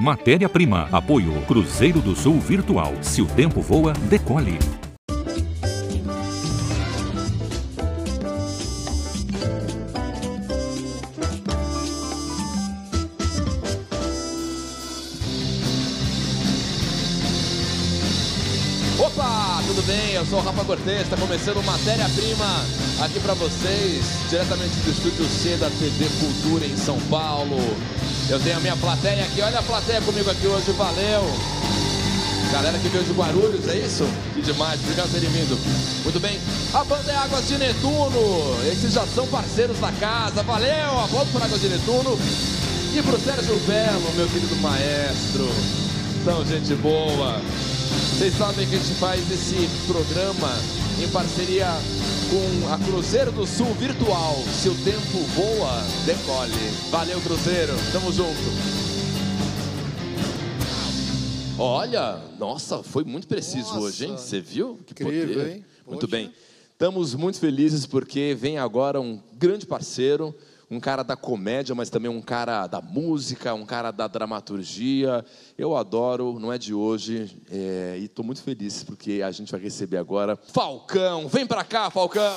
Matéria-prima. Apoio Cruzeiro do Sul Virtual. Se o tempo voa, decole. Sou o Rafa Cortez, está começando Matéria-Prima aqui para vocês, diretamente do Estúdio C da TV Cultura em São Paulo. Eu tenho a minha plateia aqui, olha a plateia comigo aqui hoje, valeu! Galera que veio de Guarulhos, é isso? Que demais, obrigado por terem vindo. Muito bem, a banda é Águas de Netuno, esses já são parceiros da casa, valeu! Aplausos para Águas de Netuno e para o Sérgio Belo, meu querido maestro. Então, gente boa. Vocês sabem que a gente faz esse programa em parceria com a Cruzeiro do Sul Virtual. Se o tempo voa, decole. Valeu, Cruzeiro. Tamo junto. Olha, nossa, foi muito preciso Nossa. hoje, hein? Você viu? Que Incrível, poder. hein? Muito Poxa. bem. Estamos muito felizes porque vem agora um grande parceiro, um cara da comédia, mas também um cara da música, um cara da dramaturgia. Eu adoro, não é de hoje, é, e estou muito feliz porque a gente vai receber agora Falcão. Vem pra cá, Falcão!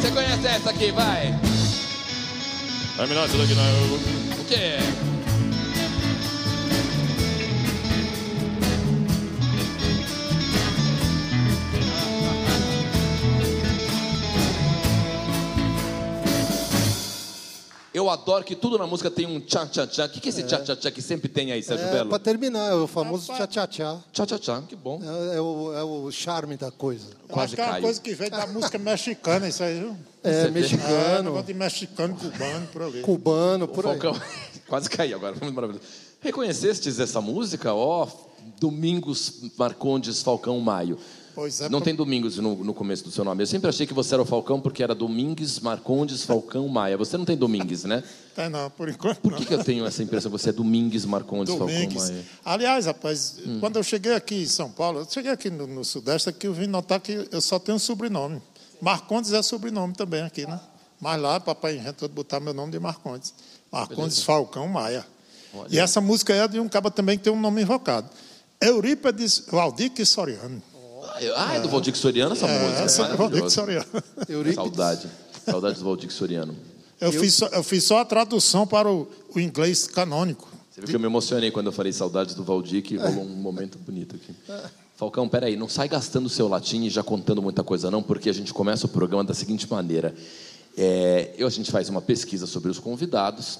Você conhece essa aqui, vai? I'm not looking at O quê? Eu adoro que tudo na música tem um tchan-tchan-tchan. O que, que é esse tchan-tchan-tchan que sempre tem aí, Sérgio É, Belo? para terminar, é o famoso tchá-tchá-tchá. Tchan-tchan-tchan, que bom. É, é o, é o charme da coisa. Eu Quase acho que é uma caiu. coisa que veio da música mexicana, isso aí, viu? É, É, mexicano, negócio de mexicano, cubano, por ali. cubano, por aí. Falcão, quase caí agora, foi muito maravilhoso. Reconhecestes essa música? Ó, Domingos Marcondes Falcão Maio. Pois é, Não tem Domingos no, no começo do seu nome. Eu sempre achei que você era o Falcão porque era Domingues Marcondes Falcão Maia. Você não tem Domingues, né? Tem não, por enquanto Por que, que eu tenho essa impressão que você é Domingues Marcondes Domingues. Falcão Maia? Aliás, rapaz, Hum. quando eu cheguei aqui em São Paulo, eu cheguei aqui no, no Sudeste, aqui eu vim notar que eu só tenho um sobrenome. Marcondes é sobrenome também aqui, né? Mas lá, papai inventou de botar meu nome de Marcondes. Marcondes Falcão Maia. E essa música é de um cara também que tem um nome invocado. Eurípides Valdir Soriano. Ah, é do Valdir Soriano essa música? essa é do Valdir. Soriano. Eurípides. Saudade. Saudade do Valdir Soriano. Eu, Fiz só, eu fiz só a tradução para o, o inglês canônico. Você viu que eu me emocionei quando eu falei saudades do Valdir, que rolou um momento bonito aqui. Falcão, peraí, não sai gastando o seu latim e já contando muita coisa não, porque a gente começa o programa da seguinte maneira. É, eu, a gente faz uma pesquisa sobre os convidados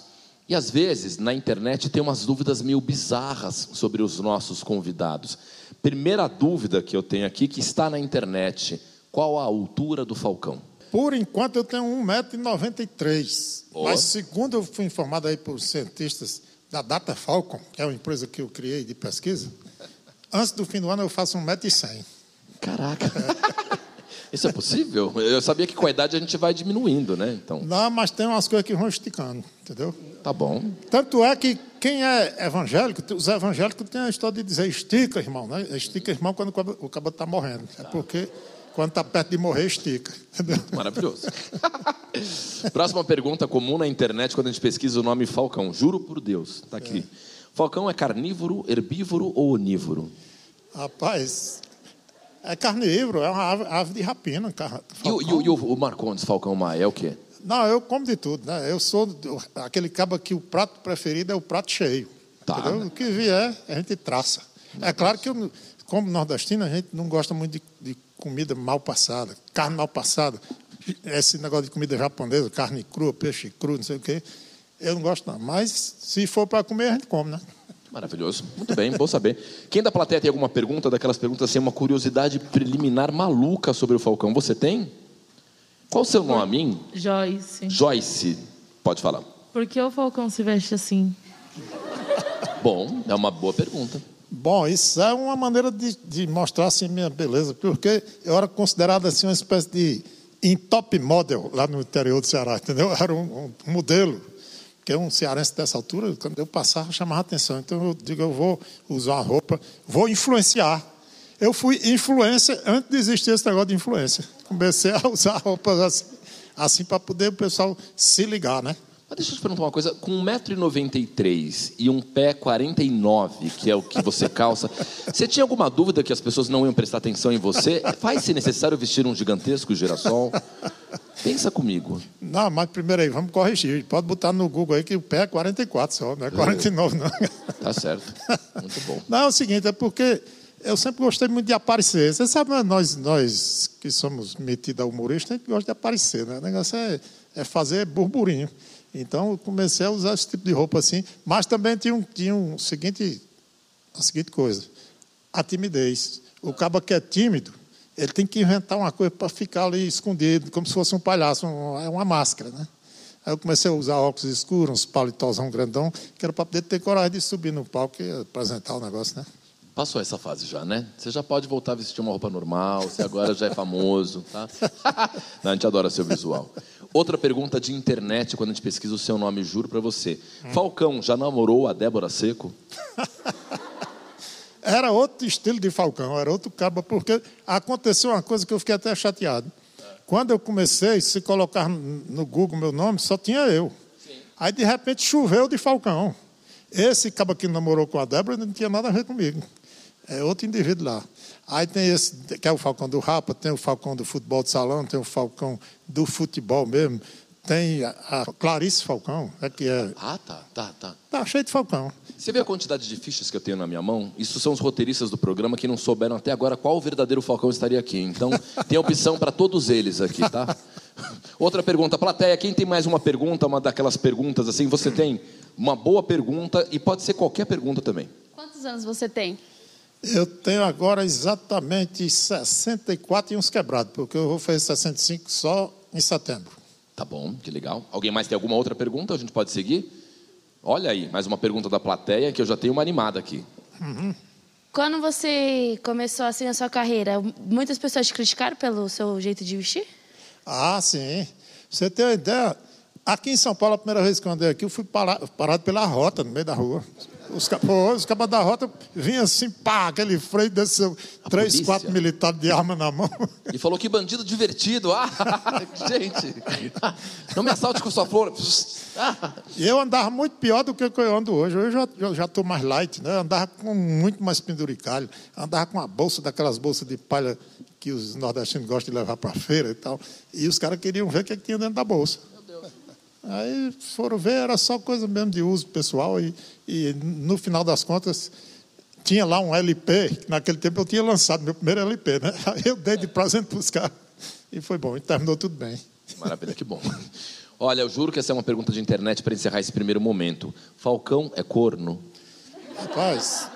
e, às vezes, na internet tem umas dúvidas meio bizarras sobre os nossos convidados. Primeira dúvida que eu tenho aqui, que está na internet. Qual a altura do Falcão? Por enquanto eu tenho 1,93m. Ó. Mas segundo eu fui informado aí por cientistas da Data Falcon, que é uma empresa que eu criei de pesquisa, antes do fim do ano eu faço 1,1m. Caraca! Isso é possível? Eu sabia que com a idade a gente vai diminuindo, né? Então, Não, mas tem umas coisas que vão esticando, entendeu? tá bom. Tanto é que quem é evangélico, os evangélicos têm a história de dizer estica, irmão, né? Estica, irmão, quando o cabo está morrendo. É porque quando está perto de morrer, estica. Entendeu? Maravilhoso. Próxima pergunta comum na internet quando a gente pesquisa o nome Falcão. Juro por Deus, tá aqui. Falcão é carnívoro, herbívoro ou onívoro? Rapaz, é carnívoro, é uma ave, ave de rapina. car- E, o- e o- e o, Marcondes Falcão Maia é o quê? Não, eu como de tudo, né? Eu sou aquele cabo que o prato preferido é o prato cheio. Tá. Entendeu? O que vier, a gente traça. É claro que, eu, como nordestino, a gente não gosta muito de, de comida mal passada, carne mal passada. Esse negócio de comida japonesa, carne crua, peixe cru, não sei o quê. Eu não gosto, não. Mas se for para comer, a gente come, né? Maravilhoso. Muito bem, bom saber. Quem da plateia tem alguma pergunta, daquelas perguntas assim, uma curiosidade preliminar maluca sobre o Falcão? Você tem? Qual o seu nome, hein? Joyce. Joyce. Pode falar. Por que o Falcão se veste assim? Bom, é uma boa pergunta. Bom, isso é uma maneira de, de mostrar assim minha beleza, porque eu era considerado assim uma espécie de em top model lá no interior do Ceará, entendeu? Eu Era um, um modelo, que um cearense dessa altura, quando eu passava, chamava atenção. Então eu digo, eu vou usar uma roupa, vou influenciar. Eu fui influência antes de existir esse negócio de influência. Comecei a usar roupas assim, assim para poder o pessoal se ligar, né? Mas deixa eu te perguntar uma coisa. Com 1,93m e um pé 49, que é o que você calça, você tinha alguma dúvida que as pessoas não iam prestar atenção em você? Faz-se necessário vestir um gigantesco girassol? Pensa comigo. Não, mas primeiro aí, vamos corrigir. Pode botar no Google aí que o pé é 44 só, não é 49 não. Tá certo. Muito bom. Não, é o seguinte, é porque eu sempre gostei muito de aparecer. Você sabe, nós, nós que somos metidos a humorista, a gente gosta de aparecer, né? O negócio é, é fazer burburinho. Então, eu comecei a usar esse tipo de roupa assim. Mas também tinha, um, tinha um seguinte, a seguinte coisa: a timidez. O cabo que é tímido, ele tem que inventar uma coisa para ficar ali escondido, como se fosse um palhaço, é uma máscara, né? Aí eu comecei a usar óculos escuros, uns palitosão grandão, que era para poder ter coragem de subir no palco e apresentar o negócio, né? Passou essa fase já, né? Você já pode voltar a vestir uma roupa normal, você agora já é famoso, tá? Não, a gente adora seu visual. Outra pergunta de internet, quando a gente pesquisa o seu nome, juro para você. Hum. Falcão, já namorou a Débora Seco? era outro estilo de Falcão, era outro cabo, porque aconteceu uma coisa que eu fiquei até chateado. Quando eu comecei, se colocar no Google meu nome, só tinha eu. Sim. Aí, de repente, choveu de Falcão. Esse cabo que namorou com a Débora não tinha nada a ver comigo. É outro indivíduo lá. Aí tem esse, que é o Falcão do Rapa, tem o Falcão do futebol de salão, tem o Falcão do futebol mesmo, tem a, Clarice Falcão, é que é. Ah, tá, tá, tá. Tá cheio de Falcão. Você vê a quantidade de fichas que eu tenho na minha mão? Isso são os roteiristas do programa que não souberam até agora qual o verdadeiro Falcão estaria aqui. Então, tem opção para todos eles aqui, tá? Outra pergunta, plateia, quem tem mais uma pergunta, uma daquelas perguntas assim? Você tem uma boa pergunta e pode ser qualquer pergunta também. Quantos anos você tem? Eu tenho agora exatamente 64 e uns quebrados, porque eu vou fazer 65 só em setembro. Tá bom, que legal. Alguém mais tem alguma outra pergunta? A gente pode seguir? Olha aí, mais uma pergunta da plateia que eu já tenho uma animada aqui. Uhum. Quando você começou assim a sua carreira, muitas pessoas te criticaram pelo seu jeito de vestir? Ah, sim. Você tem uma ideia? Aqui em São Paulo, a primeira vez que eu andei aqui, eu fui parado pela rota, no meio da rua. Os, pô, os cabas da rota vinham assim, pá, aquele freio desceu, três, polícia. quatro militares de arma na mão. E falou que bandido divertido. Ah, gente, não me assalte com sua flor. E eu andava muito pior do que eu ando hoje. Hoje eu já estou mais light, né? Eu andava com muito mais penduricalho. Andava com uma bolsa, daquelas bolsas de palha que os nordestinos gostam de levar para a feira e tal. E os caras queriam ver o que, é que tinha dentro da bolsa. Aí foram ver, era só coisa mesmo de uso pessoal. E, e no final das contas, tinha lá um LP, naquele tempo eu tinha lançado meu primeiro LP, né? Aí eu dei de presente para os caras. E foi bom, e terminou tudo bem. Maravilha, que bom. Olha, eu juro que essa é uma pergunta de internet para encerrar esse primeiro momento. Falcão é corno? Rapaz.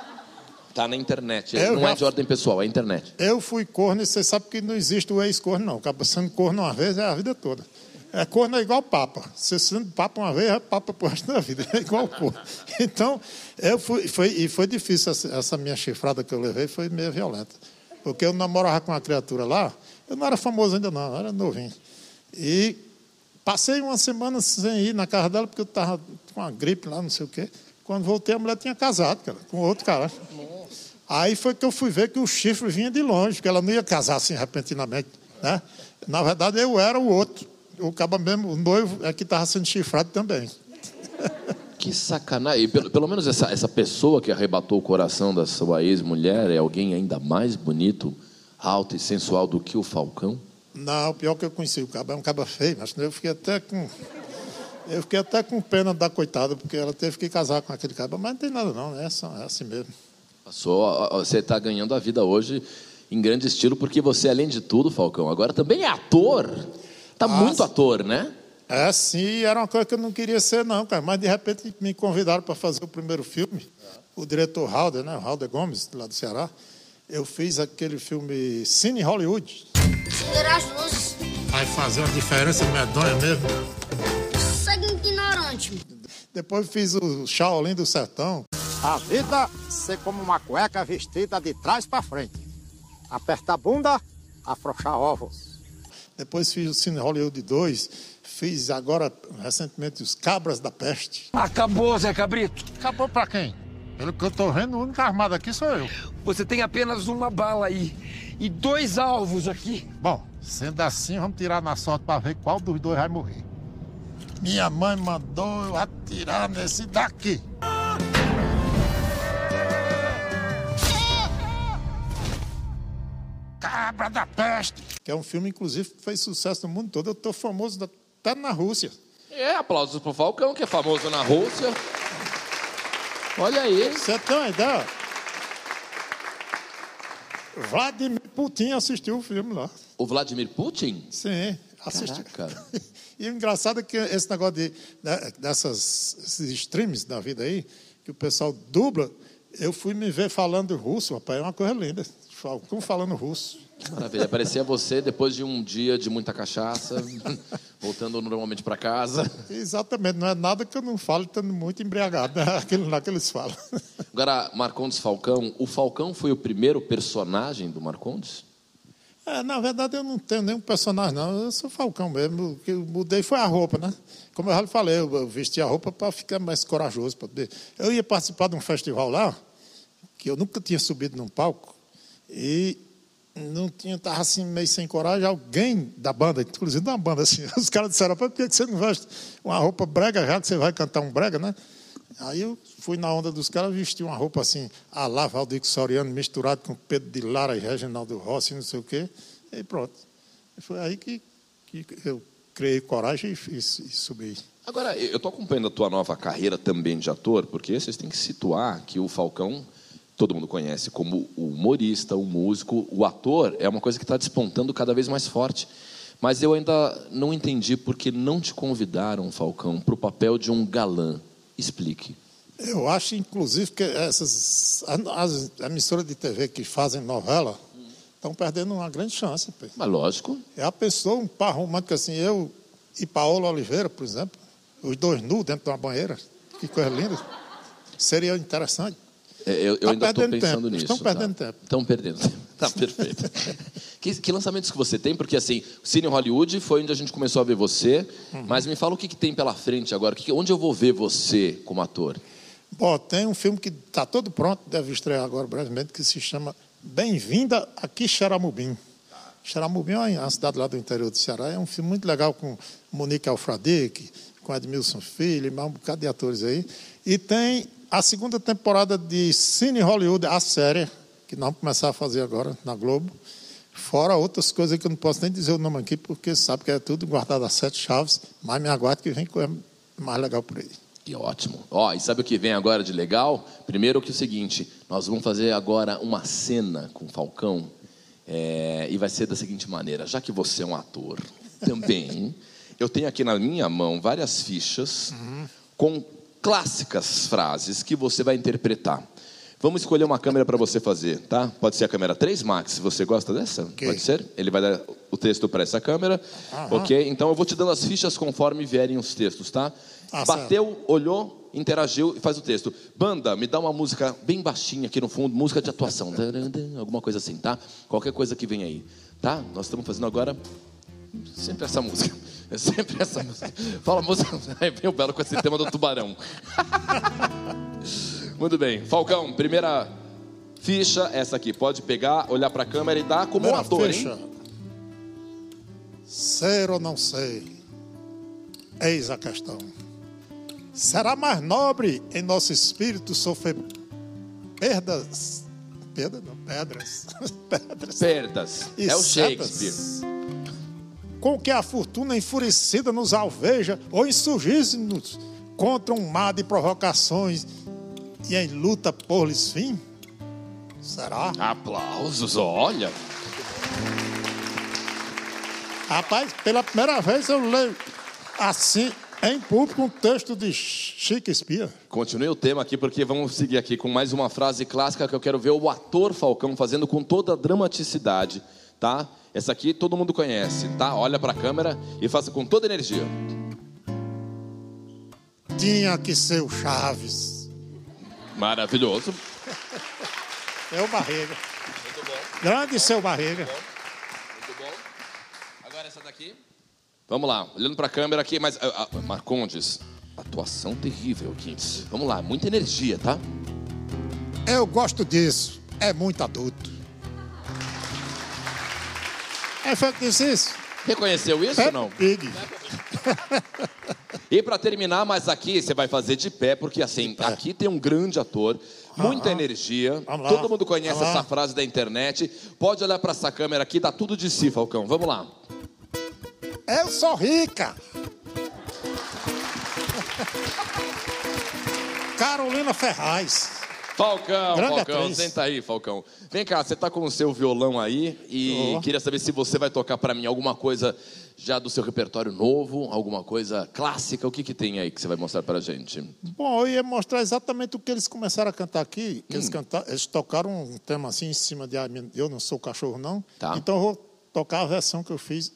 Tá na internet, não já... é de ordem pessoal, é internet. Eu fui corno e você sabe que não existe o ex-corno, não. Acaba sendo corno uma vez é a vida toda. É corno é igual papa. Você sendo papa uma vez, é papa pro resto da vida. É igual corno. Então, eu fui, foi, e foi difícil essa, essa, minha chifrada que eu levei, foi meio violenta. Porque eu namorava com uma criatura lá, eu não era famoso ainda não, eu era novinho. E passei uma semana sem ir na casa dela, porque eu estava com uma gripe lá, não sei o quê. Quando voltei, a mulher tinha casado, cara, com outro cara. Aí foi que eu fui ver que o chifre vinha de longe, que ela não ia casar assim repentinamente. Né? Na verdade, eu era o outro o cabo mesmo, o noivo, é que estava sendo chifrado também. Que sacanagem. Pelo, pelo menos essa, essa pessoa que arrebatou o coração da sua ex-mulher é alguém ainda mais bonito, alto e sensual do que o Falcão? Não, o pior que eu conheci o cabo é um cabo feio, mas eu fiquei até com. Eu fiquei até com pena da coitada, porque ela teve que casar com aquele cabo, mas não tem nada não, é, só, é assim mesmo. Passou, você está ganhando a vida hoje em grande estilo, porque você, além de tudo, Falcão, agora também é ator. Tá ah, muito ator, né? É, sim, era uma coisa que eu não queria ser, não, cara. Mas de repente me convidaram para fazer o primeiro filme. O diretor Halder, né? Halder Gomes, lá do Ceará. Eu fiz aquele filme Cine Hollywood. Acender as luzes. Vai fazer uma diferença medonha mesmo. Segue ignorante. Depois fiz o Shaolin do Sertão. A vida ser como uma cueca vestida de trás para frente. Aperta a bunda, afrouxar ovos. Depois fiz o Cine Hollywood 2. Fiz agora, recentemente, Os Cabras da Peste. Acabou, Zé Cabrito. Acabou para quem? Pelo que eu tô vendo, o único armado aqui sou eu. Você tem apenas uma bala aí e dois alvos aqui. Bom, sendo assim, vamos tirar na sorte pra ver qual dos dois vai morrer. Minha mãe mandou eu atirar nesse daqui. Cabra da peste. Que é um filme, inclusive, que fez sucesso no mundo todo. Eu tô famoso até na Rússia. É, aplausos pro Falcão, que é famoso na Rússia. Olha aí. Você tem uma ideia? Vladimir Putin assistiu o filme lá. O Vladimir Putin? Sim, assistiu. Caraca. E o engraçado é que esse negócio de, de- dessas esses streams da vida aí, que o pessoal dubla, eu fui me ver falando russo, rapaz, é uma coisa linda. Falcão falando russo. Maravilha. Parecia você depois de um dia de muita cachaça, voltando normalmente para casa. Exatamente, não é nada que eu não falo estando muito embriagado, né? aquilo lá que eles falam. Agora, Marcondes Falcão, o Falcão foi o primeiro personagem do Marcondes? É, na verdade, eu não tenho nenhum personagem, não. Eu sou Falcão mesmo. O que eu mudei foi a roupa, né? Como eu já lhe falei, eu eu vesti a roupa para ficar mais corajoso. Pra poder... Eu ia participar de um festival lá, que eu nunca tinha subido num palco, e não tinha, estava assim, meio sem coragem. Alguém da banda, inclusive da banda, assim, os caras disseram: por que você não veste uma roupa brega, já que você vai cantar um brega, né? Aí eu fui na onda dos caras, vesti uma roupa assim, a lá Valdir Soriano, misturado com Pedro de Lara e Reginaldo Rossi, não sei o quê. E pronto. E foi aí que, que eu criei coragem e, fiz- e subi. Agora, eu estou acompanhando a tua nova carreira também de ator, porque vocês têm que situar que o Falcão, todo mundo conhece como o humorista, o músico, o ator, é uma coisa que está despontando cada vez mais forte. Mas eu ainda não entendi porque não te convidaram, Falcão, para o papel de um galã. Explique. Eu acho, inclusive, que essas as emissoras de TV que fazem novela estão perdendo uma grande chance. Mas lógico. É a pessoa, um par romântico assim, eu e Paola Oliveira, por exemplo, os dois nus dentro de uma banheira, que coisa linda. Seria interessante. É, Eu, eu Tá ainda estou pensando tempo, nisso. estão perdendo tá? tempo. Estão perdendo tempo. Tá perfeito. que, que lançamentos que você tem? Porque assim, Cine Hollywood foi onde a gente começou a ver você. Uhum. Mas me fala o que, que tem pela frente agora. Que onde eu vou ver você como ator? Bom, tem um filme que está todo pronto, deve estrear agora brevemente, que se chama Bem-vinda a Quixeramobim. Quixeramobim é uma cidade lá do interior do Ceará. É um filme muito legal com Monique Alfradique, com Edmilson Filho, mais um bocado de atores aí. E tem a segunda temporada de Cine Hollywood, a série, que nós vamos começar a fazer agora na Globo. Fora outras coisas que eu não posso nem dizer o nome aqui, porque sabe que é tudo guardado a sete chaves, mas me aguarde que vem coisa mais legal por aí. Que ótimo. Ó, e sabe o que vem agora de legal? Primeiro que o seguinte, nós vamos fazer agora uma cena com o Falcão é, e vai ser da seguinte maneira, já que você é um ator também, eu tenho aqui na minha mão várias fichas com clássicas frases que você vai interpretar. Vamos escolher uma câmera para você fazer, tá? Pode ser a câmera 3, Max, se você gosta dessa? Pode ser? Ele vai dar o texto para essa câmera. Ok? Então eu vou te dando as fichas conforme vierem os textos, tá? Ah, Bateu, olhou, interagiu e faz o texto. Banda, me dá uma música bem baixinha aqui no fundo, música de atuação. Alguma coisa assim, tá? Qualquer coisa que vem aí. Tá? Nós estamos fazendo agora sempre essa música. É sempre essa música. Fala música. Aí vem o Belo com esse tema do tubarão. Muito bem. Falcão, primeira ficha, essa aqui. Pode pegar, olhar para a câmera e dar como um Primeira ator, ficha. hein? Ser ou não ser? Eis a questão. Será mais nobre em nosso espírito sofrer perdas? Perdas não, pedras. pedras. Perdas. E é o setas. Com que a fortuna enfurecida nos alveja ou insurgisse-nos contra um mar de provocações e em luta por lhes fim? Será? Aplausos, olha. Rapaz, pela primeira vez eu leio assim, em público, um texto de Shakespeare. Continue o tema aqui, porque vamos seguir aqui com mais uma frase clássica que eu quero ver o ator Falcão fazendo com toda a dramaticidade, tá? Essa aqui todo mundo conhece, tá? Olha para a câmera e faça com toda a energia. Tinha que ser o Chaves. Maravilhoso. É o Barriga. Muito bom. Grande seu Barriga. Muito bom. Agora essa daqui. Vamos lá, olhando para a câmera aqui, mas ah, ah, Marcondes, atuação terrível aqui. Vamos lá, muita energia, tá? Eu gosto disso. É muito adulto. É que disse isso? Reconheceu isso ou não? Pig. E para terminar, mas aqui você vai fazer de pé, porque assim, aqui tem um grande ator, muita energia. Todo mundo conhece essa frase da internet. Pode olhar para essa câmera aqui, dá tudo de si, Falcão. Vamos lá. Eu sou rica. Carolina Ferraz. Falcão, Grande Falcão, atriz. senta aí, Falcão. Vem cá, você tá com o seu violão aí e Tô. queria saber se você vai tocar para mim alguma coisa já do seu repertório novo, alguma coisa clássica. O que que tem aí que você vai mostrar pra gente? Bom, eu ia mostrar exatamente o que eles começaram a cantar aqui. Que Hum. eles, cantaram, eles tocaram um tema assim em cima de I'm- Eu Não Sou Cachorro, não. Tá. Então eu vou tocar a versão que eu fiz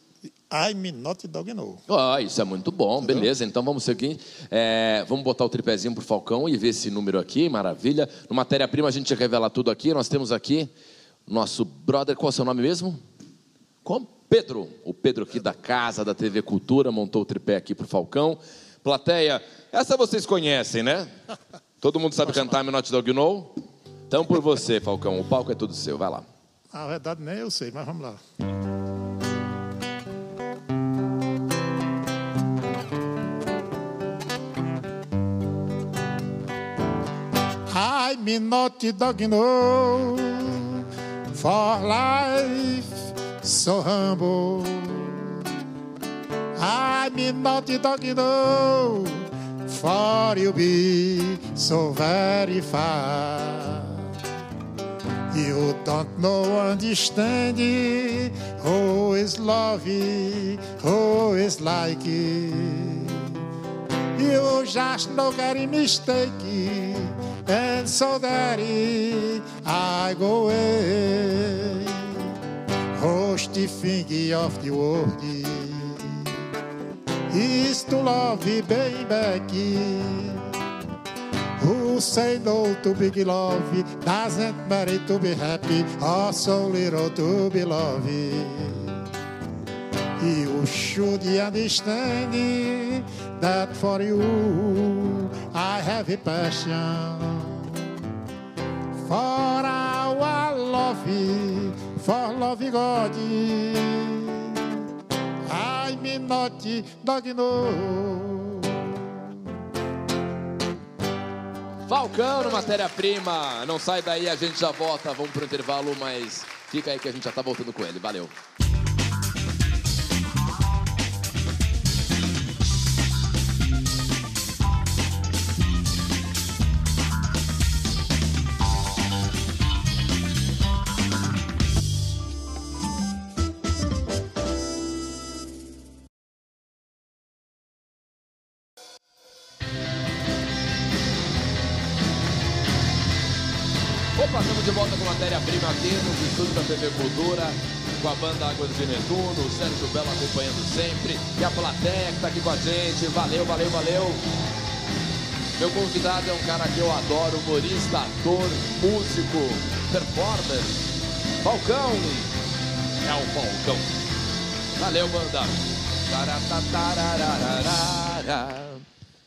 I'm Not Dog No. Ah, isso é muito bom, beleza. Então vamos seguir. É, vamos botar o tripézinho pro Falcão e ver esse número aqui, maravilha. No matéria-prima a gente revela tudo aqui. Nós temos aqui nosso brother, qual é o seu nome mesmo? Como? Pedro. O Pedro aqui da casa da TV Cultura montou o tripé aqui pro Falcão. Plateia, essa vocês conhecem, né? Todo mundo sabe cantar I'm Not Dog No? Então por você, Falcão, o palco é todo seu, vai lá. Na verdade, nem eu sei, mas vamos lá. I'm not dog no for life so humble. I'm not dog no for you be so very far. You don't know, understand. Who is love? Who is like? You just know getting mistake. And so that I go away. Host the finger of the world is to love baby. Who say no to big love doesn't matter to be happy or so little to be loved. You should understand that for you I have a passion for our love, for love God. I'm not dog no. Falcão Matéria-Prima. Não sai daí, a gente já volta. Vamos pro intervalo, mas fica aí que a gente já tá voltando com ele. Valeu. Opa, estamos de volta com matéria-prima aqui no estúdio da TV Cultura, com a banda Águas de Netuno, o Sérgio Belo acompanhando sempre, e a plateia que está aqui com a gente. Valeu, valeu, valeu. Meu convidado é um cara que eu adoro, humorista, ator, músico, performer. Falcão. É o Falcão. Valeu, banda.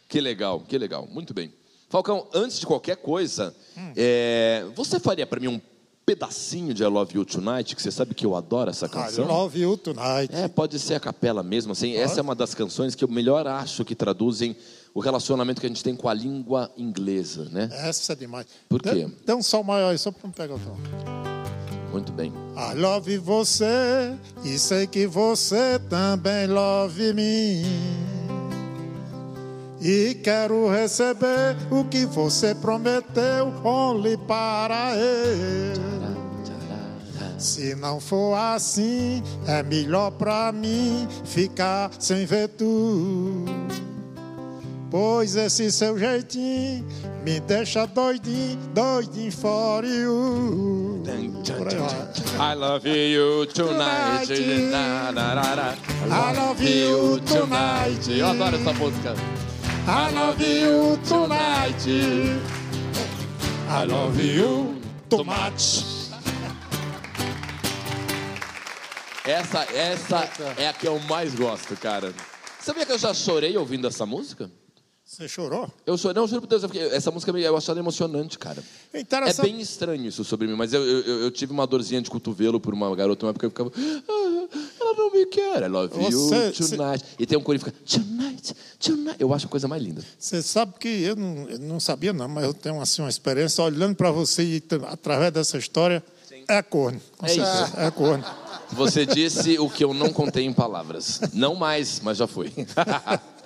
Que legal, que legal. Muito bem. Falcão, antes de qualquer coisa, é, você faria para mim um pedacinho de I Love You Tonight, que você sabe que eu adoro essa I canção? love you tonight. É, pode ser a capela mesmo, assim. Essa é uma das canções que eu melhor acho que traduzem o relacionamento que a gente tem com a língua inglesa, né? Essa é demais. Por quê? Dê, dê um sol maior aí, só para não pegar o tom. Muito bem. I love você e sei que você também love me. E quero receber o que você prometeu only para ele. Se não for assim, é melhor pra mim ficar sem ver tu. Pois esse seu jeitinho me deixa doidinho, doidinho for you. I love you tonight. I love you tonight. Eu adoro essa música. I love you tonight. I love you too much. Essa, essa é a que eu mais gosto, cara. Sabia que eu já chorei ouvindo essa música? Você chorou? Eu chorei, não, juro por Deus, essa música eu achei emocionante, cara. É É interessante. bem estranho isso sobre mim, mas eu, eu, eu- eu tive uma dorzinha de cotovelo por uma garota, uma época eu ficava. "Ah, ela não me quer, I love Você- you tonight. E tem um coro que fica. Tonight, tonight. Eu acho a coisa mais linda. Você sabe que eu não, eu não sabia, não, mas eu tenho assim, uma experiência olhando para você e através dessa história. É corno. É isso. certeza, É corno. Você disse o que eu não contei em palavras. Não mais, mas já foi.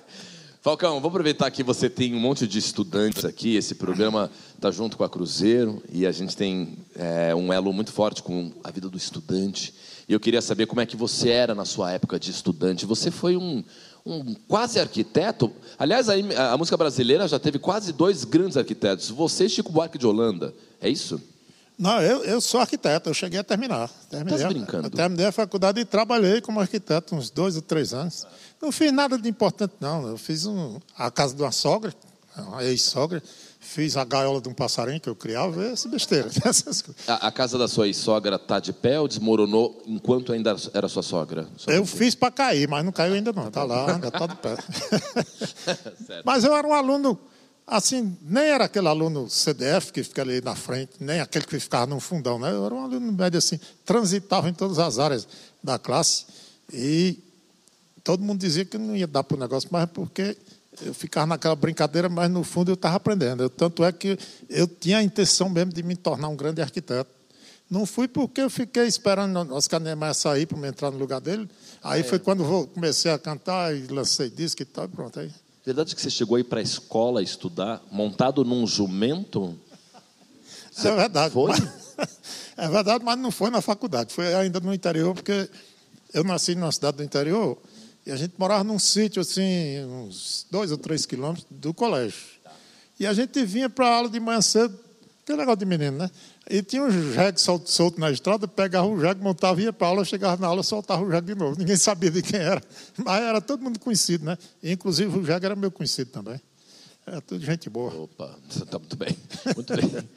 Falcão, vou aproveitar que você tem um monte de estudantes aqui. Esse programa está junto com a Cruzeiro e a gente tem é, um elo muito forte com a vida do estudante. E eu queria saber como é que você era na sua época de estudante. Você foi um, um quase arquiteto. Aliás, a, a música brasileira já teve quase dois grandes arquitetos. Você e Chico Buarque de Holanda. É isso? Não, eu, eu sou arquiteto, eu cheguei a terminar. Terminei, Tá brincando? Eu terminei a faculdade e trabalhei como arquiteto uns dois ou três anos. Não fiz nada de importante, não. Eu fiz um, a casa de uma sogra, uma ex-sogra, fiz a gaiola de um passarinho que eu criava, essa besteira. Essas coisas. A, a casa da sua sogra tá de pé ou desmoronou enquanto ainda era sua sogra? Só Eu fiz para cair, mas não caiu ainda não. Está lá, ainda está de pé. Mas eu era um aluno, assim, nem era aquele aluno CDF que fica ali na frente, nem aquele que ficava no fundão, né? Eu era um aluno médio assim, transitava em todas as áreas da classe e todo mundo dizia que não ia dar para o negócio, mas é porque eu ficava naquela brincadeira, mas no fundo eu estava aprendendo. Eu- tanto é que eu tinha a intenção mesmo de me tornar um grande arquiteto. Não fui porque eu fiquei esperando o Oscar Niemeyer sair para me entrar no lugar dele. Aí foi quando eu comecei a cantar e lancei disco e tal, e pronto. Aí. Verdade que você chegou aí para a escola estudar montado num jumento? Isso é verdade. foi? É verdade, mas não foi na faculdade. Foi ainda no interior, porque eu nasci numa cidade do interior e a gente morava num sítio, assim, uns dois ou três quilômetros do colégio. E a gente vinha para a aula de manhã cedo, aquele negócio de menino, né? E tinha um jegue solto, solto na estrada, pegava o jegue, montava, ia para a aula, chegava na aula, soltava o jegue de novo. Ninguém sabia de quem era. Mas era todo mundo conhecido, né? E, inclusive o jegue era meu conhecido também. Era tudo gente boa. Opa, tá muito bem. Muito bem.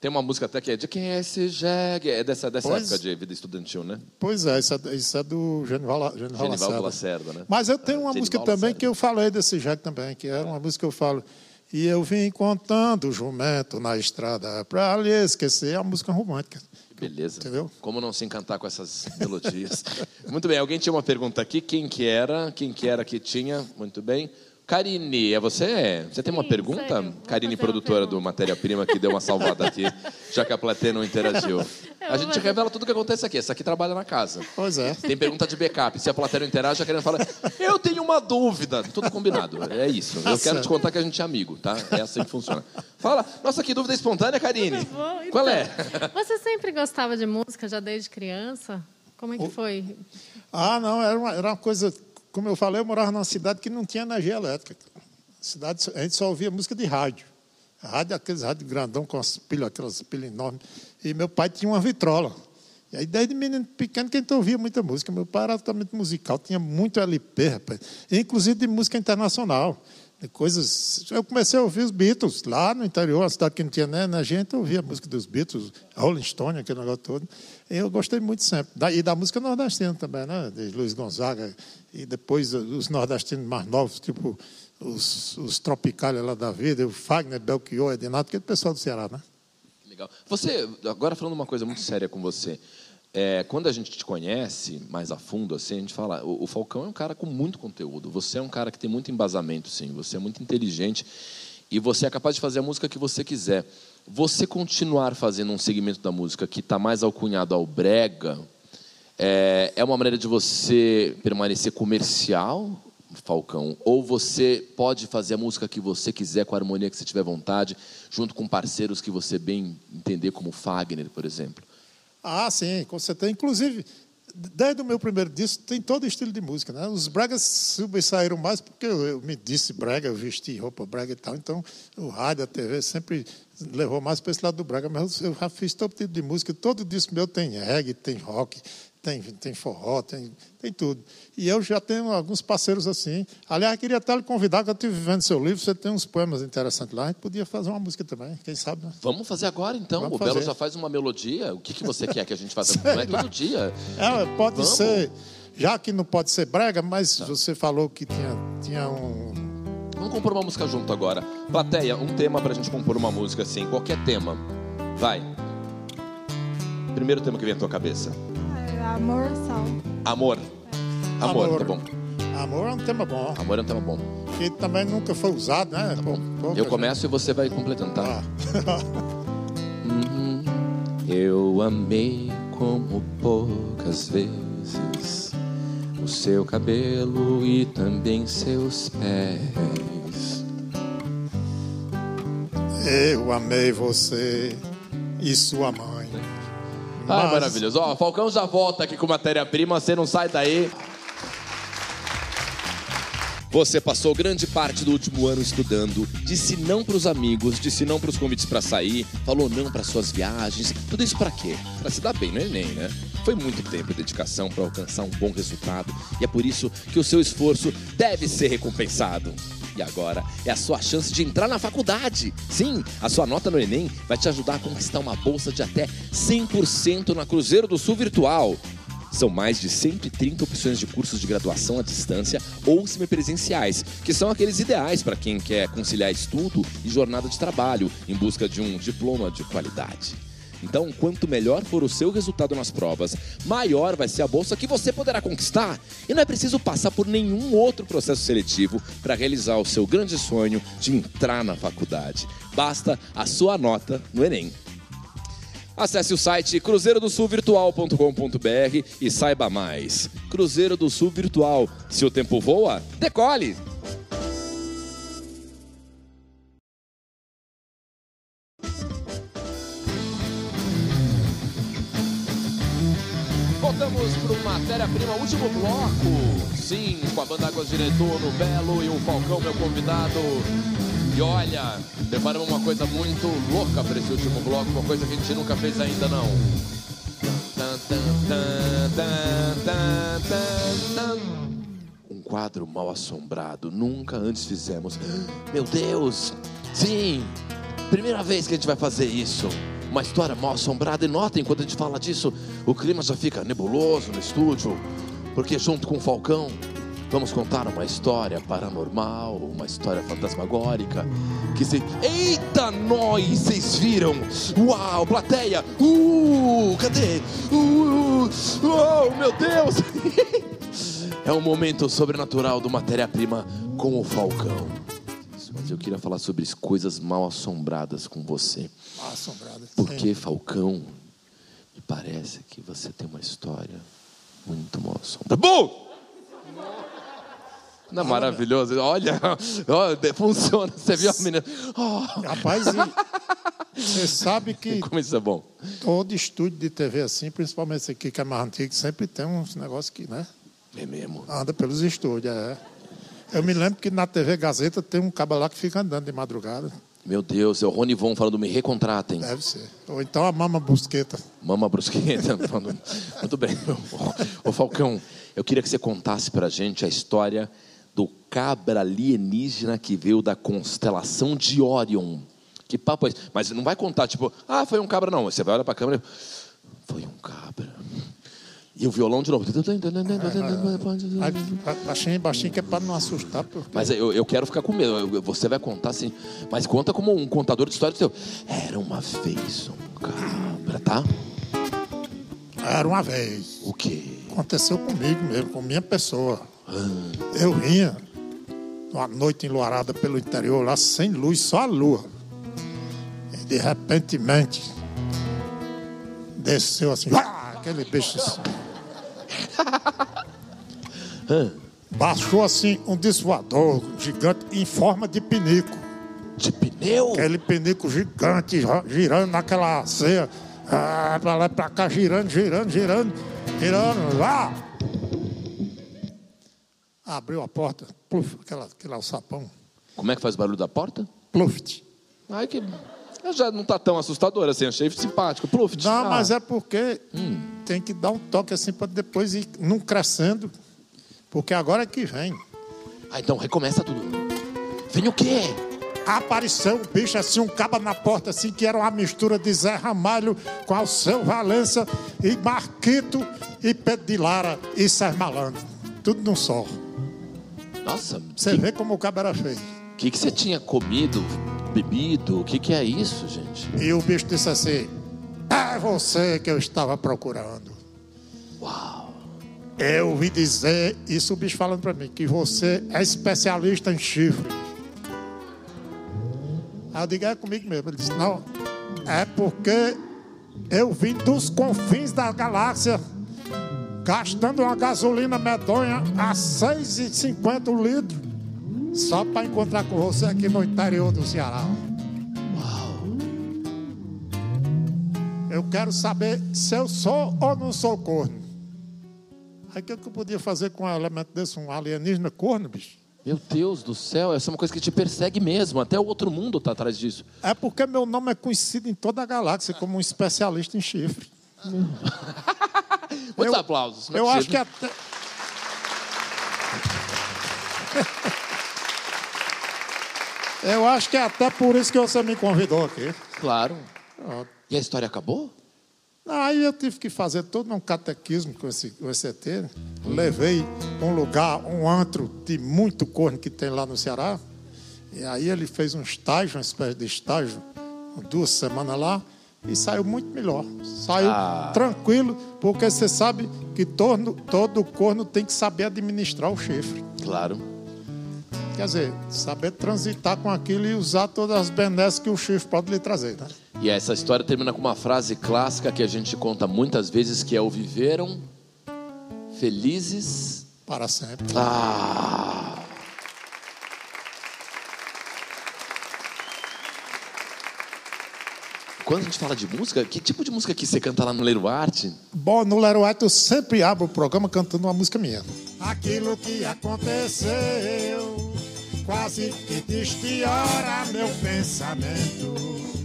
Tem uma música até que é de quem é esse jegue? É dessa, dessa Pois. época de vida estudantil, né? Pois é, isso é, isso é do Genival, Genival, Genival Lacerda. Lacerda, né? Mas eu tenho uma Genival música também Lacerda. que eu falei desse jeito também, que era uma música que eu falo. E eu vim contando o jumento na estrada para lhe esquecer. Uma música romântica. Beleza. Entendeu? Como não se encantar com essas melodias? Muito bem, alguém tinha uma pergunta aqui. Quem que era? Quem que era que tinha? Muito bem. Karine, é você? Você tem uma Sim, pergunta? Karine, produtora pergunta. do Matéria Prima, que deu uma salvada aqui, já que a plateia não interagiu. A gente fazer- revela tudo o que acontece aqui. Essa aqui trabalha na casa. Pois é. Tem pergunta de backup. Se a plateia não interage, já querendo falar, eu tenho uma dúvida. Tudo combinado. É isso. Eu quero te contar que a gente é amigo, tá? É assim que funciona. Fala. Nossa, que dúvida espontânea, Karine. Bom, então, Qual é? Você sempre gostava de música já desde criança? Como é que foi? Ah, não, era uma, era uma coisa. Como eu falei, eu morava numa cidade que não tinha energia elétrica. Cidade, a gente só ouvia música de rádio. Rádio, aqueles rádios grandão com as pilhas, aquelas pilhas enormes. E meu pai tinha uma vitrola. E aí, desde menino pequeno, que a gente ouvia muita música. Meu pai era altamente musical, tinha muito LP, rapaz. Inclusive de música internacional. Coisas. Eu comecei a ouvir os Beatles lá no interior, uma cidade que não tinha nem energia, então eu ouvia a música dos Beatles, Rolling Stone, aquele negócio todo. E eu gostei muito sempre. E da música nordestina também, né? De Luiz Gonzaga. E depois os nordestinos mais novos, tipo os, os Tropicália lá da vida, o Fagner, Belchior, Edinato, aquele pessoal do Ceará, né? Legal. Você, agora falando uma coisa muito séria com você. É, quando a gente te conhece mais a fundo, assim, a gente fala, o, o Falcão é um cara com muito conteúdo. Você é um cara que tem muito embasamento, sim. Você é muito inteligente e você é capaz de fazer a música que você quiser. Você continuar fazendo um segmento da música que está mais alcunhado ao brega, é, é uma maneira de você permanecer comercial, Falcão? Ou você pode fazer a música que você quiser, com a harmonia que você tiver vontade, junto com parceiros que você bem entender, como Fagner, por exemplo? Ah, sim, com certeza. Inclusive, desde o meu primeiro disco, tem todo estilo de música. Né? Os bregas sobressaíram mais porque eu, eu me disse brega, eu vesti roupa brega e tal. Então, o rádio, a TV sempre levou mais para esse lado do brega. Mas eu já fiz todo tipo de música. Todo disco meu tem reggae, tem rock, tem, tem forró, tem, tem tudo. E eu já tenho alguns parceiros assim. Aliás, queria até lhe convidar, que eu estive vendo seu livro, você tem uns poemas interessantes lá. A gente podia fazer uma música também, quem sabe, né? Vamos fazer agora, então. Vamos o Belo fazer. já faz uma melodia. O que, que você quer que a gente faça? Não é todo dia. É, pode Vamos. ser, já que não pode ser brega, mas você falou que tinha, tinha um, Vamos compor uma música junto agora. Plateia, um tema pra gente compor uma música assim, qualquer tema. Vai. Primeiro tema que vem à tua cabeça. É, amor, sal. Amor. Amor, Amor. tá bom. Amor é um tema bom. Amor é um tema bom. Que também nunca foi usado, né? Pou- pouca Eu gente- começo e você vai completando, tá? Ah. Uhum. Eu amei como poucas vezes o seu cabelo e também seus pés. Eu amei você e sua mãe. Ah, Mas- maravilhoso. Ó, Falcão já volta aqui com matéria-prima, você não sai daí. Você passou grande parte do último ano estudando, disse não para os amigos, disse não para os convites para sair, falou não para suas viagens. Tudo isso para quê? Para se dar bem no Enem, né? Foi muito tempo e dedicação para alcançar um bom resultado e é por isso que o seu esforço deve ser recompensado. E agora é a sua chance de entrar na faculdade. Sim, a sua nota no Enem vai te ajudar a conquistar uma bolsa de até 100% na Cruzeiro do Sul Virtual. São mais de 130 opções de cursos de graduação à distância ou semipresenciais, que são aqueles ideais para quem quer conciliar estudo e jornada de trabalho em busca de um diploma de qualidade. Então, quanto melhor for o seu resultado nas provas, maior vai ser a bolsa que você poderá conquistar. E não é preciso passar por nenhum outro processo seletivo para realizar o seu grande sonho de entrar na faculdade. Basta a sua nota no Enem. Acesse o site cruzeirodosulvirtual.com.br e saiba mais. Cruzeiro do Sul Virtual. Se o tempo voa, decole! Voltamos para o Matéria-Prima, último bloco. Sim, com a banda Águas Diretor no Belo e o Falcão, meu convidado. E olha, preparamos uma coisa muito louca para esse último bloco, uma coisa que a gente nunca fez ainda não. Um quadro mal assombrado, nunca antes fizemos. Meu Deus! Sim! Primeira vez que a gente vai fazer isso. Uma história mal assombrada. E notem, quando a gente fala disso, o clima já fica nebuloso no estúdio. Porque junto com o Falcão, vamos contar uma história paranormal, uma história fantasmagórica. Que se. Eita, nós! Vocês viram? Uau, plateia! Uh! Cadê? Uh! Oh, meu Deus! É um momento sobrenatural do matéria-prima com o Falcão. Eu queria falar sobre as coisas mal assombradas com você. Assombrado. Porque, Falcão, me parece que você tem uma história muito mal assombrada. Bom! Não, é maravilhoso. Olha, olha, funciona. Você viu a menina? Oh, Rapaz, você sabe que como isso é bom. todo estúdio de TV assim, principalmente esse aqui que é mais antigo, sempre tem uns negócios que, né? É mesmo. Anda pelos estúdios, é. Eu me lembro que na TV Gazeta tem um cabo lá que fica andando de madrugada. Meu Deus, é o Rony Von falando, me recontratem. Deve ser. Ou então a Mama Busqueta. Mama Brusqueta. falando- Muito bem. Ô Falcão, eu queria que você contasse pra gente a história do cabra alienígena que veio da constelação de Orion. Que papo é esse? Mas não vai contar, tipo, ah, foi um cabra, não. Você vai olhar pra câmera e. Foi um cabra. E o violão de novo. Aí, ba- baixinho, baixinho, que é para não assustar. Porque... Mas eu, eu quero ficar com medo. Eu- Você vai contar assim. Mas conta como um contador de história do seu. Era uma vez um cabra, tá? Era uma vez. O quê? Aconteceu comigo mesmo, com minha pessoa. Eu vinha uma noite enluarada pelo interior, lá sem luz, só a lua. E de repentemente desceu assim, ah, aquele bicho assim. Baixou assim um desvoador gigante em forma de pinico. De pneu? Aquele pinico gigante girando naquela ceia. Ah, pra lá e pra cá, girando, girando, girando, girando. Lá! Abriu a porta, pluf, aquela, aquele alçapão, Como é que faz o barulho da porta? pluft. Ai, que. Eu já não tá tão assustador assim, achei simpático. Pluf, Não, ah. mas é porque Hum. tem que dar um toque assim para depois ir não crescendo. Porque agora é que vem. Ah, então recomeça tudo. Vem o quê? Apareceu um bicho assim, um caba na porta, assim, que era uma mistura de Zé Ramalho com Alceu Valença e Marquito e Pedro de Lara e Sérgio Malandro. Tudo num só. Nossa, Você vê como o cabo era feio. que, que você tinha comido, bebido? O que, que é isso, gente? E o bicho disse assim: É você que eu estava procurando. Eu ouvi dizer, isso o bicho falando para mim, que você é especialista em chifre. Aí eu digo, é comigo mesmo. Ele disse, não, é porque eu vim dos confins da galáxia, gastando uma gasolina medonha a 6,50 o litro, só para encontrar com você aqui no interior do Ceará. Eu quero saber se eu sou ou não sou corno. Aí o que, que eu podia fazer com um elemento desse, um alienígena corno, bicho? Meu Deus do céu, essa é uma coisa que te persegue mesmo. Até o outro mundo está atrás disso. É porque meu nome é conhecido em toda a galáxia como um especialista em chifre. Muitos Eu- aplausos. é Eu acho que até. Eu acho que é até por isso que você me convidou aqui. Claro. E a história acabou? Aí eu tive que fazer todo um catequismo com esse, com esse ET. né? Levei um lugar, um antro de muito corno que tem lá no Ceará. E aí ele fez um estágio, uma espécie de estágio, duas semanas lá, e saiu muito melhor. Saiu Ah. tranquilo, porque você sabe que torno, todo corno tem que saber administrar o chifre. Claro. Quer dizer, saber transitar com aquilo e usar todas as benesses que o chifre pode lhe trazer. Né? E essa história termina com uma frase clássica que a gente conta muitas vezes, que é o viveram felizes Para sempre. Ah! Quando a gente fala de música, que tipo de música que você canta lá no Leiro Arte? Bom, no Leroate eu sempre abro o programa cantando uma música minha. Aquilo que aconteceu quase que despiora meu pensamento.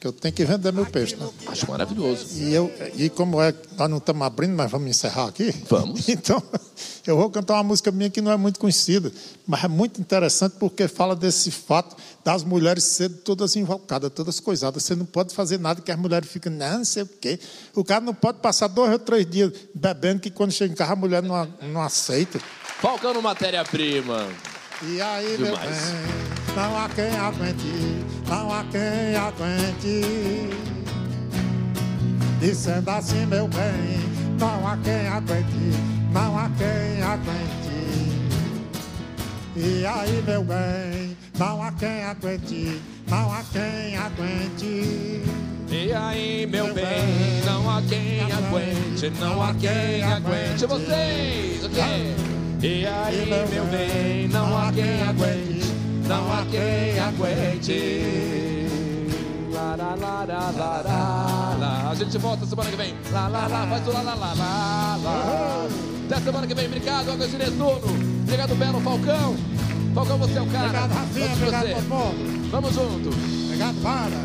Que eu tenho que vender meu peixe, né? Acho maravilhoso. E, eu, e como é, nós não estamos abrindo, mas vamos encerrar aqui? Vamos. Então, eu vou cantar uma música minha que não é muito conhecida, mas é muito interessante porque fala desse fato das mulheres serem todas invocadas, todas coisadas. Você não pode fazer nada que as mulheres ficam, não, sei o quê. O cara não pode passar dois ou três dias bebendo, que quando chega em casa a mulher não, não aceita. Falcão matéria-prima. E aí, meu Demais. bem, não há quem aguente, não há quem aguente. Dizendo assim, meu bem, não há quem aguente, não há quem aguente. E aí, meu bem, não há quem aguente, não há quem aguente. E aí, meu bem, não há quem aguente, não há quem aguente vocês, ok? E aí, meu bem, não há quem aguente, não há quem aguente. Lá, lá, lá, lá, lá, lá, lá. A gente volta semana que vem. Lá, lá, lá, faz o lá, lá, lá, lá, lá. Até semana que vem. Obrigado, Águas de Netuno. Obrigado, Belo Falcão. Falcão, você é o cara. Obrigado, Rafinha, obrigado, você. Popó. Vamos junto. Obrigado, para.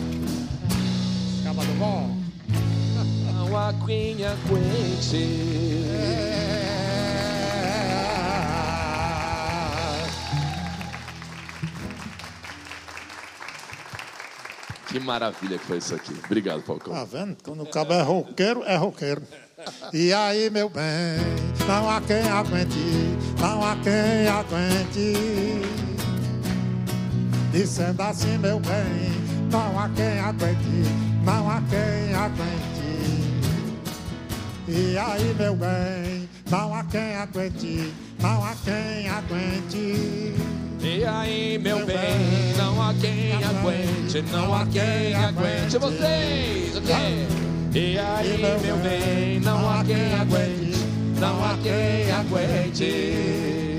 Acaba do bom. Não há quem aguente. Que maravilha que foi isso aqui. Obrigado, Falcão. Tá vendo? Quando o cabo é roqueiro, é roqueiro. E aí, meu bem, não há quem aguente, não há quem aguente. Dizendo assim, meu bem, não há quem aguente, não há quem aguente. E aí, meu bem, não há quem aguente, não há quem aguente. E aí, meu bem, não há quem aguente, não há quem aguente vocês, ok? E aí, meu bem, não há quem aguente, não há quem aguente.